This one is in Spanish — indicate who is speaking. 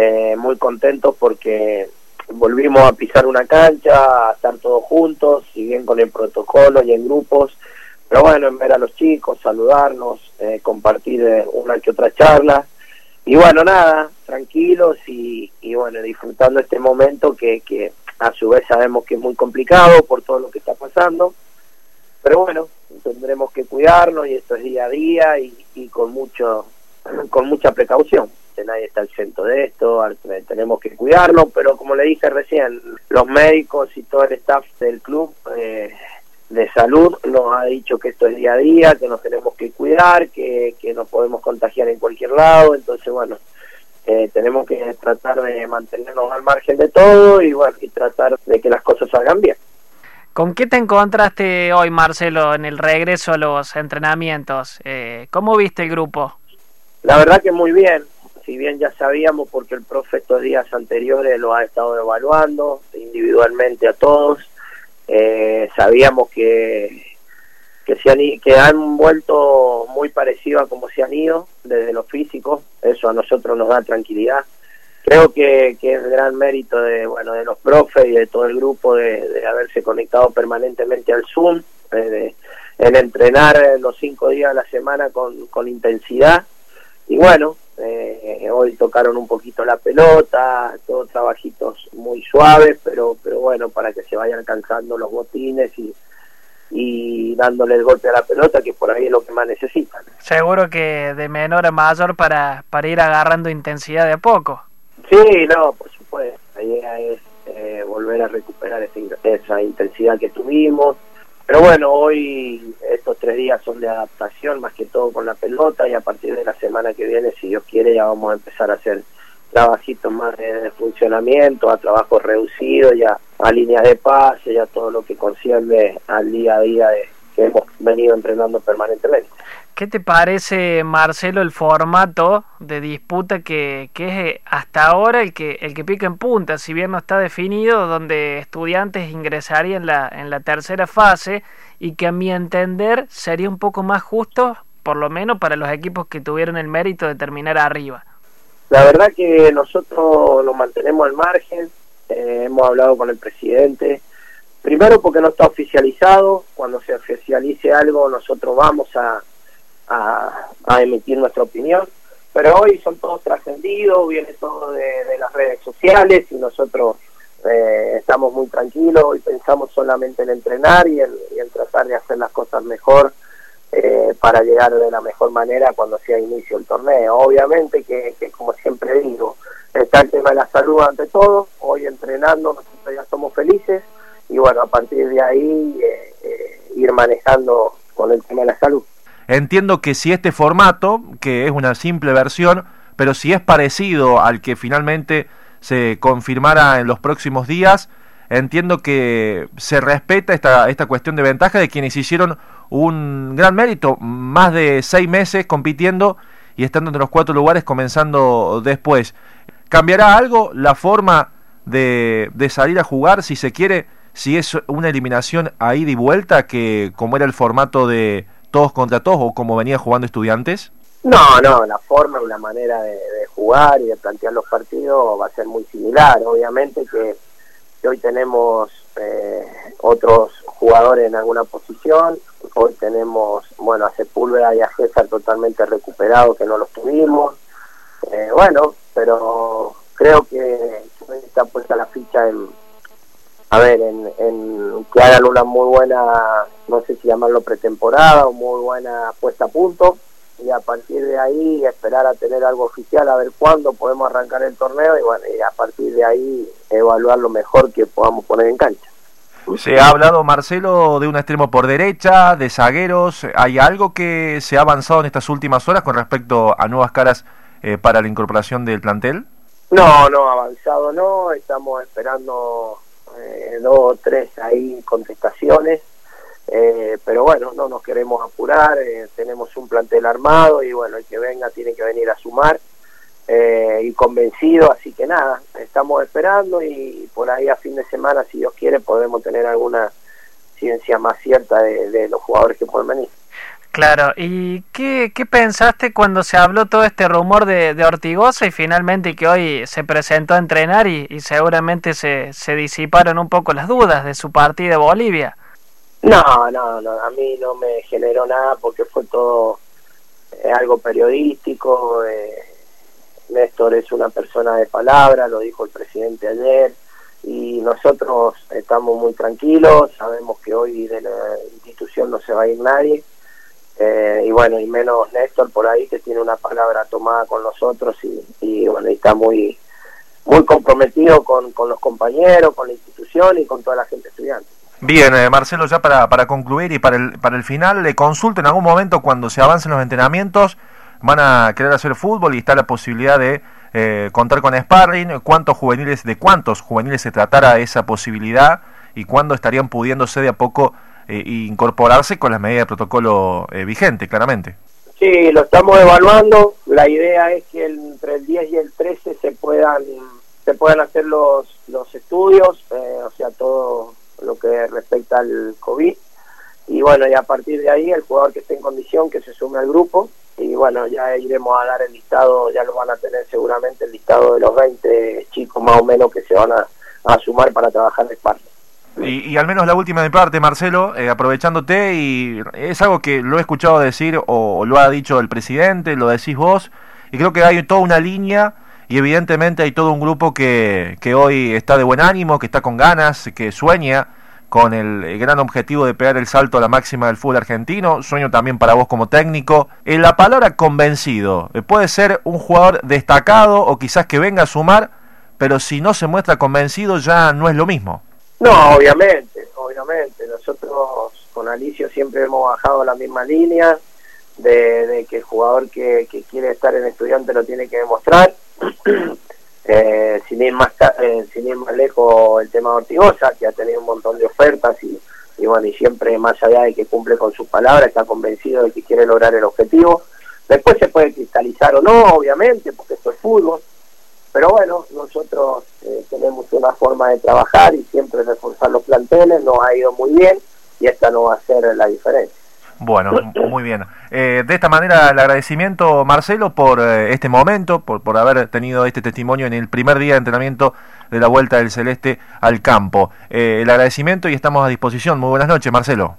Speaker 1: eh, muy contentos porque volvimos a pisar una cancha, a estar todos juntos, si bien con el protocolo y en grupos, pero bueno, en ver a los chicos, saludarnos, eh, compartir eh, una que otra charla, y bueno, nada, tranquilos y, bueno, disfrutando este momento que, que a su vez sabemos que es muy complicado por todo lo que está pasando, pero bueno, tendremos que cuidarnos y esto es día a día y, y con mucho con mucha precaución nadie está al centro de esto, tenemos que cuidarlo, pero como le dije recién, los médicos y todo el staff del club eh, de salud nos ha dicho que esto es día a día, que nos tenemos que cuidar, que, que nos podemos contagiar en cualquier lado, entonces bueno, eh, tenemos que tratar de mantenernos al margen de todo y bueno, y tratar de que las cosas salgan bien.
Speaker 2: ¿Con qué te encontraste hoy, Marcelo, en el regreso a los entrenamientos? Eh, ¿Cómo viste el grupo?
Speaker 1: La verdad que muy bien, si bien ya sabíamos porque el profe estos días anteriores lo ha estado evaluando individualmente a todos, eh, sabíamos que que se han que han vuelto muy parecido a como se han ido desde lo físico, eso a nosotros nos da tranquilidad. Creo que, que es gran mérito de bueno de los profes y de todo el grupo de, haberse conectado permanentemente al Zoom, eh, en entrenar los cinco días a la semana con, con intensidad y bueno, eh, hoy tocaron un poquito la pelota, todos trabajitos muy suaves, pero, pero bueno, para que se vayan alcanzando los botines y, y dándole el golpe a la pelota, que por ahí es lo que más necesitan.
Speaker 2: Seguro que de menor a mayor para, para ir agarrando intensidad de a poco.
Speaker 1: Sí, no, por supuesto. La idea es eh, volver a recuperar esa, esa intensidad que tuvimos. Pero bueno, hoy tres días son de adaptación, más que todo con la pelota, y a partir de la semana que viene, si Dios quiere, ya vamos a empezar a hacer trabajitos más de, funcionamiento, a trabajos reducidos, ya a líneas de pase, ya todo lo que concierne al día a día de, que hemos venido entrenando permanentemente.
Speaker 2: ¿Qué te parece, Marcelo, el formato de disputa que, que, es eh, hasta ahora el que, el que pica en punta, si bien no está definido, donde estudiantes ingresarían la, en la tercera fase y que a mi entender sería un poco más justo, por lo menos para los equipos que tuvieron el mérito de terminar arriba?
Speaker 1: La verdad que nosotros lo mantenemos al margen, eh, hemos hablado con el presidente, primero porque no está oficializado, cuando se oficialice algo nosotros vamos a a, emitir nuestra opinión. Pero hoy son todos trascendidos, viene todo de, las redes sociales y nosotros eh, estamos muy tranquilos y pensamos solamente en entrenar y en, tratar de hacer las cosas mejor eh, para llegar de la mejor manera cuando sea inicio el torneo. Obviamente que, como siempre digo, está el tema de la salud ante todo, hoy entrenando nosotros ya somos felices y bueno, a partir de ahí eh, ir manejando con el tema de la salud.
Speaker 3: Entiendo que si este formato, que es una simple versión, pero si es parecido al que finalmente se confirmara en los próximos días, entiendo que se respeta esta, esta cuestión de ventaja de quienes hicieron un gran mérito, más de seis meses compitiendo y estando entre los cuatro lugares comenzando después. ¿Cambiará algo la forma de, de salir a jugar, si se quiere, si es una eliminación a ida y vuelta, que como era el formato de, todos contra todos o como venía jugando estudiantes?
Speaker 1: No, no, la forma y la manera de, jugar y de plantear los partidos va a ser muy similar. Obviamente que, hoy tenemos eh, otros jugadores en alguna posición, hoy tenemos, bueno, a Sepúlveda y a César totalmente recuperados que no los tuvimos. Eh, bueno, pero creo que está puesta la ficha en, a ver, en, en, que hagan una muy buena, no sé si llamarlo pretemporada o muy buena puesta a punto y a partir de ahí esperar a tener algo oficial, a ver cuándo podemos arrancar el torneo y bueno, y a partir de ahí evaluar lo mejor que podamos poner en cancha.
Speaker 3: Se ha hablado, Marcelo, de un extremo por derecha, de zagueros. ¿Hay algo que se ha avanzado en estas últimas horas con respecto a nuevas caras eh, para la incorporación del plantel?
Speaker 1: No, no, avanzado no. Estamos esperando eh, dos o tres ahí contestaciones, eh, pero bueno, no nos queremos apurar, eh, tenemos un plantel armado y bueno, el que venga tiene que venir a sumar y convencido, así que nada, estamos esperando y por ahí a fin de semana, si Dios quiere, podemos tener alguna ciencia más cierta de, los jugadores que pueden venir.
Speaker 2: Claro, ¿y qué, qué pensaste cuando se habló todo este rumor de, de y finalmente que hoy se presentó a entrenar y, y seguramente se, se disiparon un poco las dudas de su partida de Bolivia?
Speaker 1: No, no, no, a mí no me generó nada porque fue todo eh, algo periodístico. Eh, Néstor es una persona de palabra, lo dijo el presidente ayer, y nosotros estamos muy tranquilos, sabemos que hoy de la institución no se va a ir nadie, eh, y bueno, y menos Néstor por ahí que tiene una palabra tomada con nosotros y, y bueno, y está muy muy comprometido con, con los compañeros, con la institución y con toda la gente estudiante.
Speaker 3: Bien, eh, Marcelo, ya para, para concluir y para el, para el final, le consulto en algún momento cuando se avancen los entrenamientos, van a querer hacer fútbol y está la posibilidad de eh, contar con sparring, cuántos juveniles, de cuántos juveniles se tratara esa posibilidad y cuándo estarían pudiéndose de a poco eh, incorporarse con las medidas de protocolo eh, vigente, claramente.
Speaker 1: Sí, lo estamos evaluando. La idea es que entre el 10 y el 13 se puedan se puedan hacer los, los estudios, eh, o sea, todo lo que respecta al COVID. Y bueno, y a partir de ahí el jugador que esté en condición que se sume al grupo y bueno, ya iremos a dar el listado, ya lo van a tener seguramente el listado de los 20 chicos más o menos que se van a, a sumar para trabajar de parte.
Speaker 3: Y, y, al menos la última de parte, Marcelo, eh, aprovechándote, y es algo que lo he escuchado decir o, lo ha dicho el presidente, lo decís vos, y creo que hay toda una línea y evidentemente hay todo un grupo que, que hoy está de buen ánimo, que está con ganas, que sueña con el gran objetivo de pegar el salto a la máxima del fútbol argentino, sueño también para vos como técnico. En la palabra convencido, eh, puede ser un jugador destacado o quizás que venga a sumar, pero si no se muestra convencido ya no es lo mismo.
Speaker 1: No, obviamente, obviamente. Nosotros con Alicio siempre hemos bajado la misma línea de, de que el jugador que, que, quiere estar en estudiante lo tiene que demostrar. eh, sin, ir más, eh, sin más lejos el tema de Ortigosa, que ha tenido un montón de ofertas y, y bueno, y siempre más allá de que cumple con sus palabras, está convencido de que quiere lograr el objetivo. Después se puede cristalizar o no, obviamente, porque esto es fútbol. Pero bueno, nosotros eh, tenemos una forma de trabajar y siempre reforzar los planteles, nos ha ido muy bien y esta no va a ser la diferencia.
Speaker 3: Bueno, muy bien. Eh, de esta manera, el agradecimiento, Marcelo, por eh, este momento, por, por haber tenido este testimonio en el primer día de entrenamiento de la Vuelta del Celeste al campo. Eh, el agradecimiento y estamos a disposición. Muy buenas noches, Marcelo.